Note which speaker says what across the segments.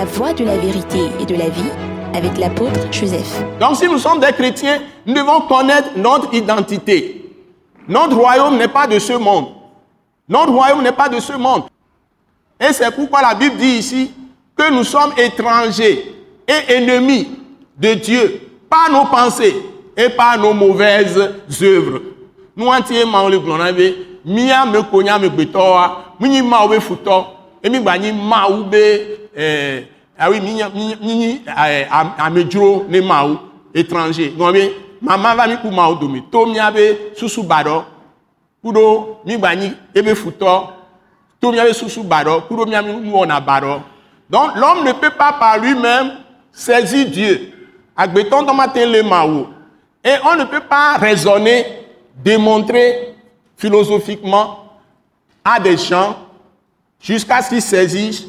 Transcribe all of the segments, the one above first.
Speaker 1: La voie de la vérité et de la vie avec l'apôtre Joseph.
Speaker 2: Donc si nous sommes des chrétiens, nous devons connaître notre identité. Notre royaume n'est pas de ce monde. Notre royaume n'est pas de ce monde. Et c'est pourquoi la Bible dit ici que nous sommes étrangers et ennemis de Dieu par nos pensées et par nos mauvaises œuvres. Nous entiers le glonave, mia me konya me betoa, mini ma futo, et mi bani ma ube eh ah oui mini mini amedro ne ma ou étranger. Ngombe mama va mi ku ma domi, to mia be susu bado. Kudo mi bani ebe futo, to mia be susu bado, kudo mi wona bado. Donc l'homme ne peut pas par lui-même saisir Dieu. Agbeton dans matin le maou? Et on ne peut pas raisonner, démontrer philosophiquement à des gens jusqu'à ce qu'ils saisissent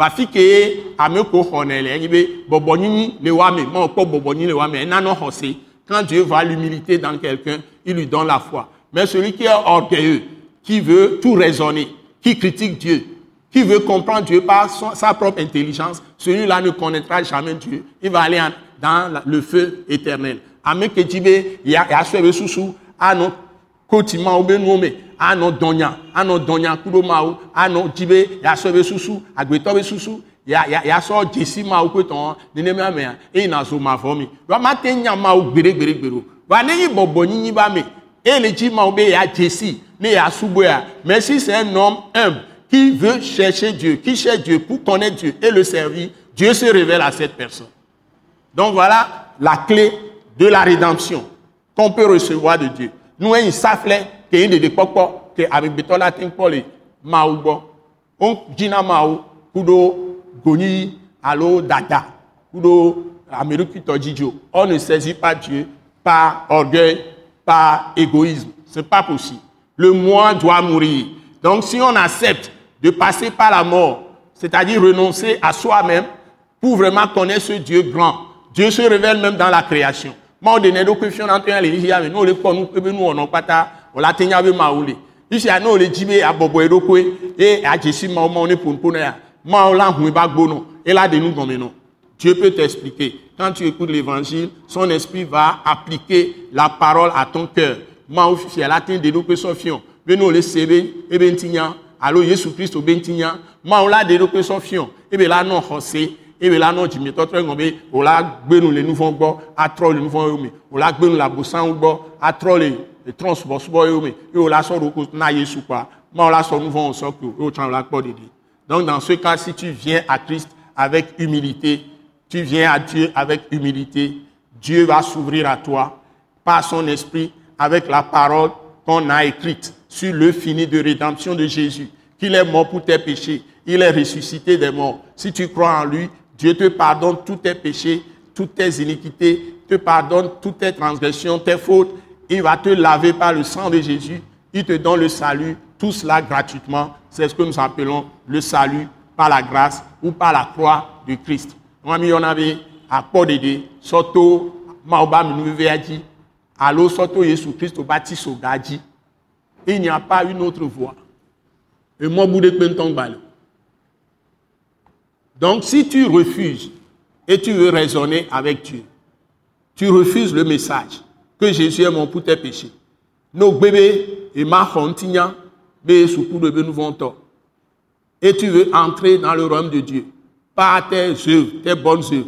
Speaker 2: hwe. Va fi ke ame ko honele nyi be bobo nyi le wa me, mo po bobo nyi le wa me. Quand Dieu voit l'humilité dans quelqu'un, il lui donne la foi. Mais celui qui est orgueilleux, qui veut tout raisonner, qui critique Dieu, qui veut comprendre Dieu par sa propre intelligence, celui-là ne connaîtra jamais Dieu. Il va aller dans le feu éternel. Amen que Dieu il y a il y a sous ano kotima ano donya kudo mawo ano jibe ya so be susu agbeto be susu. Ya ya ya so jesi ma ko ton ni ne ma me e na so ma fo mi wa ma te nya ma o gbere gbere gbere wa ne yi bobo yinyin ba me e le ji ma obe ya jesi ne ya subo ya. Mais si c'est un homme humble qui veut chercher Dieu qui cherche Dieu pour connaître Dieu et le servir. Dieu se révèle à cette personne. Donc voilà la clé de la rédemption qu'on peut recevoir de Dieu. Nous, s'afflait que y a des pokpo que avec betola ting pole maoubo. On jina maou kudo goni alo dada kudo Amérique tojijo. On ne saisit pas Dieu par orgueil, par égoïsme. C'est pas possible. Le moi doit mourir. Donc si on accepte de passer par la mort, c'est-à-dire renoncer à soi-même pour vraiment connaître ce Dieu grand. Dieu se révèle même dans la création. Ma de ne do que fiona to ya le yi ya me no le ko nu ebe nu ono pata o la tenya be ma ule. Isi a no le jibe abobo edo ko e a jesi ma o ma ne pon pon ya. Ma o la hu ba gbono e la de nu gome no. Dieu peut t'expliquer. Quand tu écoutes l'évangile, son esprit va appliquer la parole à ton cœur. Ma o fi la tin de do que so fion. Be no le sebe e be ntinya. Alo Yesu Christ be ntinya. Ma o la de do que so fion. E be la no hose ebe la nɔ dzimetɔ trɔ ŋgɔ be o la gbenu le nuvɔ gbɔ atrɔ le nuvɔ yewo me o la gbenu le abosanwo la donc dans ce cas si tu viens à Christ avec humilité tu viens à Dieu avec humilité Dieu va s'ouvrir à toi par son esprit avec la parole qu'on a écrite sur le fini de rédemption de Jésus qu'il est mort pour tes péchés il est ressuscité des morts si tu crois en lui Dieu te pardonne tous tes péchés, toutes tes iniquités, te pardonne toutes tes transgressions, tes fautes. Il va te laver par le sang de Jésus. Il te donne le salut, tout cela gratuitement. C'est ce que nous appelons le salut par la grâce ou par la croix de Christ. Moi, on avait à Soto, Maoba, Minouveadi, Allo, Soto, Jésus Christ, baptiste Gadi. Il n'y a pas une autre voie. Et moi, Boudé Pentong Balo. Donc si tu refuses et tu veux raisonner avec Dieu, tu refuses le message que Jésus est mort pour tes péchés. Nos bébés et ma. Et tu veux entrer dans le royaume de Dieu par tes œuvres, tes bonnes œuvres.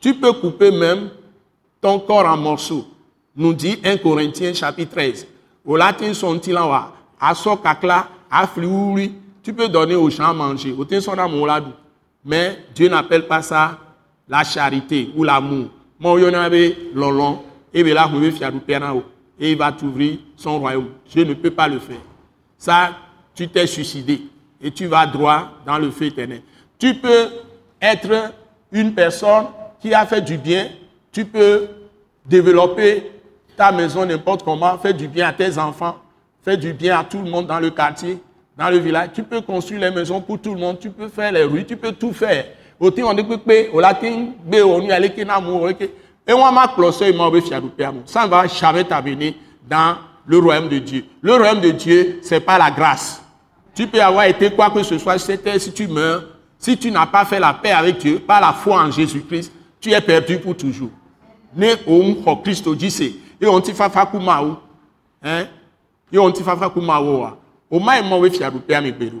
Speaker 2: Tu peux couper même ton corps en morceaux. Nous dit 1 Corinthiens chapitre 13. Au latin, tu peux donner aux gens à manger. Au Mais Dieu n'appelle pas ça la charité ou l'amour. Mon yonabe lolon, et vous et il va t'ouvrir son royaume. Je ne peux pas le faire. Ça, tu t'es suicidé. et tu vas droit dans le feu éternel. Tu peux être une personne qui a fait du bien, tu peux développer ta maison n'importe comment, faire du bien à tes enfants, faire du bien à tout le monde dans le quartier, dans le village. Tu peux construire les maisons pour tout le monde, tu peux faire les rues, tu peux tout faire. On Et on m'a Ça ne va jamais t'amener dans le royaume de Dieu. Le royaume de Dieu, c'est pas la grâce. Tu peux avoir été quoi que ce soit, si tu meurs, si tu n'as pas fait la paix avec Dieu, par la foi en Jésus-Christ, tu es perdu pour toujours. Ne om Christ dit et on t'y fa fa kumaou. Hein? Et on t'y fa fa kumaou. Au moins, moi, we fiaru pe ami beru.